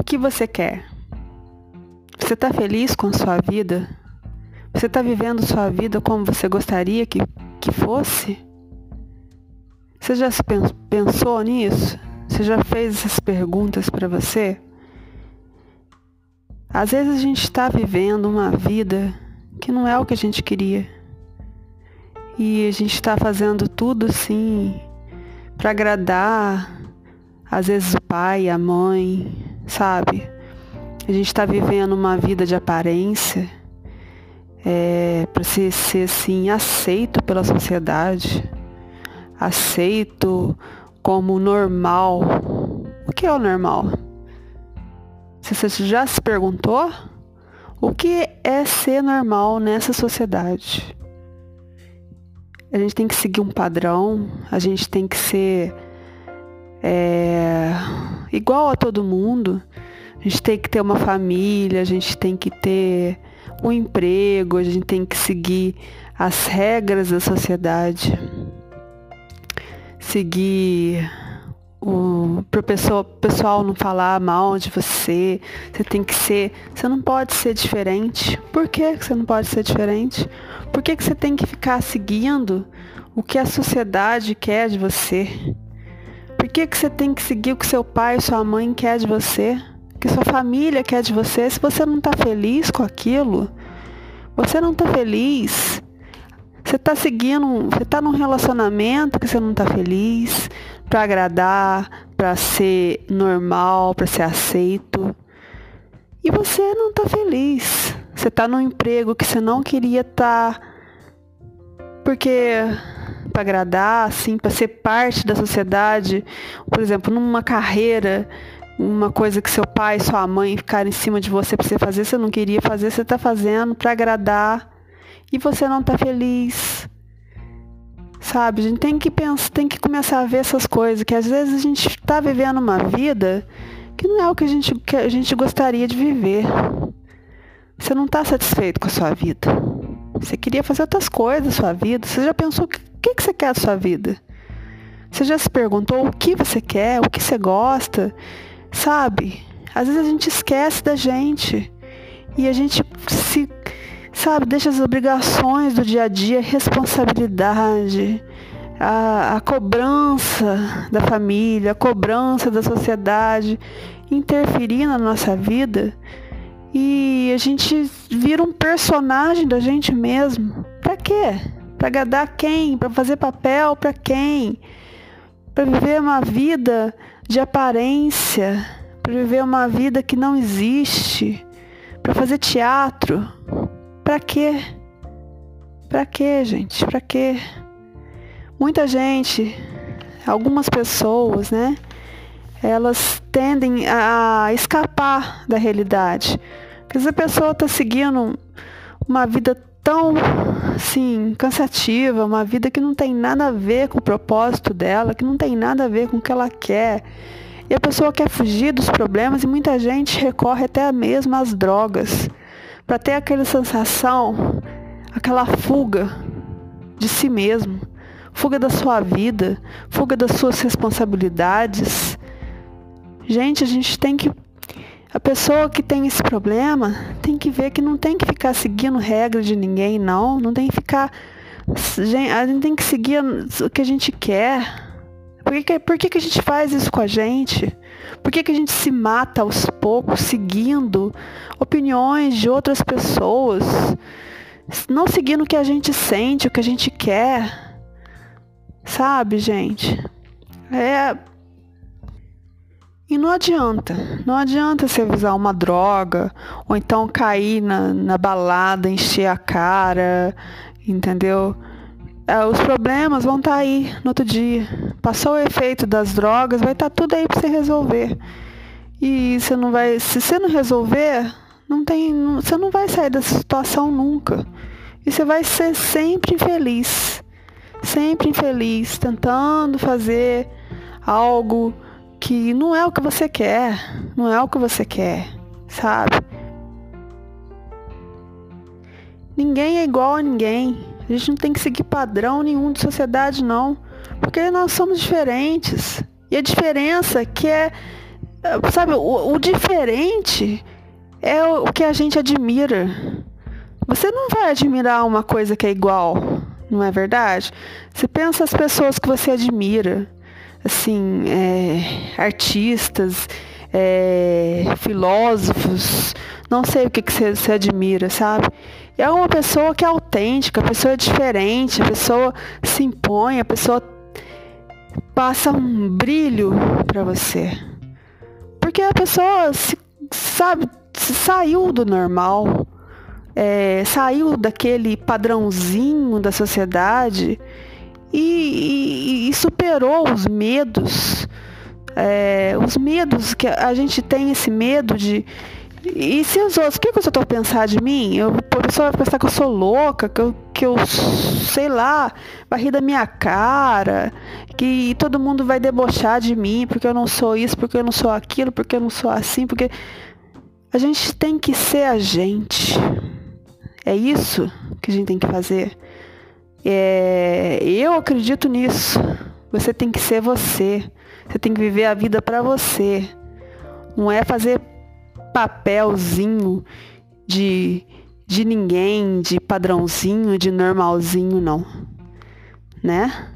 o que você quer? Você está feliz com sua vida? Você está vivendo sua vida como você gostaria que, que fosse? Você já se pensou nisso? Você já fez essas perguntas para você? Às vezes a gente está vivendo uma vida que não é o que a gente queria. E a gente está fazendo tudo assim para agradar, às vezes o pai, a mãe, sabe? A gente está vivendo uma vida de aparência é, para ser, ser assim aceito pela sociedade, aceito como normal. O que é o normal? Você já se perguntou? O que é ser normal nessa sociedade? A gente tem que seguir um padrão, a gente tem que ser é, igual a todo mundo. A gente tem que ter uma família, a gente tem que ter um emprego, a gente tem que seguir as regras da sociedade. Seguir o pro pessoal, pessoal não falar mal de você. Você tem que ser, você não pode ser diferente. Por que você não pode ser diferente? Por que, que você tem que ficar seguindo o que a sociedade quer de você? Por que, que você tem que seguir o que seu pai e sua mãe quer de você? Que sua família quer de você? Se você não está feliz com aquilo, você não está feliz. Você está seguindo, você está num relacionamento que você não está feliz, para agradar, para ser normal, para ser aceito. E você não está feliz. Você está num emprego que você não queria estar. Tá, porque para agradar, assim, para ser parte da sociedade, por exemplo, numa carreira, uma coisa que seu pai sua mãe ficaram em cima de você para você fazer, você não queria fazer, você está fazendo para agradar e você não está feliz. Sabe? A gente tem que pensar, tem que começar a ver essas coisas, que às vezes a gente está vivendo uma vida que não é o que a gente, que a gente gostaria de viver. Você não está satisfeito com a sua vida. Você queria fazer outras coisas da sua vida. Você já pensou o que, que, você quer da sua vida? Você já se perguntou o que você quer, o que você gosta? Sabe? Às vezes a gente esquece da gente. E a gente se sabe, deixa as obrigações do dia a dia, responsabilidade, a, a cobrança da família, a cobrança da sociedade interferir na nossa vida e a gente vira um personagem da gente mesmo. Para quê? Para agradar quem? Para fazer papel para quem? Para viver uma vida de aparência, para viver uma vida que não existe, para fazer teatro. Para quê? Para quê, gente? Para quê? Muita gente, algumas pessoas, né? Elas tendem a escapar da realidade. Porque se a pessoa está seguindo uma vida tão, assim, cansativa, uma vida que não tem nada a ver com o propósito dela, que não tem nada a ver com o que ela quer. E a pessoa quer fugir dos problemas e muita gente recorre até mesmo às drogas para ter aquela sensação, aquela fuga de si mesmo, fuga da sua vida, fuga das suas responsabilidades. Gente, a gente tem que a pessoa que tem esse problema tem que ver que não tem que ficar seguindo regra de ninguém, não. Não tem que ficar. A gente tem que seguir o que a gente quer. Por que, por que, que a gente faz isso com a gente? Por que, que a gente se mata aos poucos seguindo opiniões de outras pessoas? Não seguindo o que a gente sente, o que a gente quer. Sabe, gente? É. E não adianta. Não adianta você usar uma droga, ou então cair na, na balada, encher a cara, entendeu? É, os problemas vão estar tá aí no outro dia. Passou o efeito das drogas, vai estar tá tudo aí para você resolver. E você não vai, se você não resolver, não tem, você não vai sair dessa situação nunca. E você vai ser sempre infeliz. Sempre infeliz, tentando fazer algo que não é o que você quer, não é o que você quer, sabe? Ninguém é igual a ninguém. A gente não tem que seguir padrão nenhum de sociedade, não. Porque nós somos diferentes. E a diferença que é sabe, o, o diferente é o, o que a gente admira. Você não vai admirar uma coisa que é igual, não é verdade? Você pensa as pessoas que você admira, assim, é, artistas, é, filósofos, não sei o que, que você, admira, sabe? É uma pessoa que é autêntica, a pessoa é diferente, a pessoa se impõe, a pessoa passa um brilho para você. Porque a pessoa, se, sabe, se saiu do normal, é, saiu daquele padrãozinho da sociedade e, e, e superou os medos. É, os medos que a gente tem esse medo de e se os outros, o que, que os outros pensar de mim? Eu, a pessoa vai pensar que eu sou louca, que eu, que eu sei lá, vai rir da minha cara, que todo mundo vai debochar de mim porque eu não sou isso, porque eu não sou aquilo, porque eu não sou assim, porque a gente tem que ser a gente. É isso que a gente tem que fazer. É, eu acredito nisso. Você tem que ser você. Você tem que viver a vida para você. Não é fazer papelzinho de, de ninguém, de padrãozinho, de normalzinho, não. Né?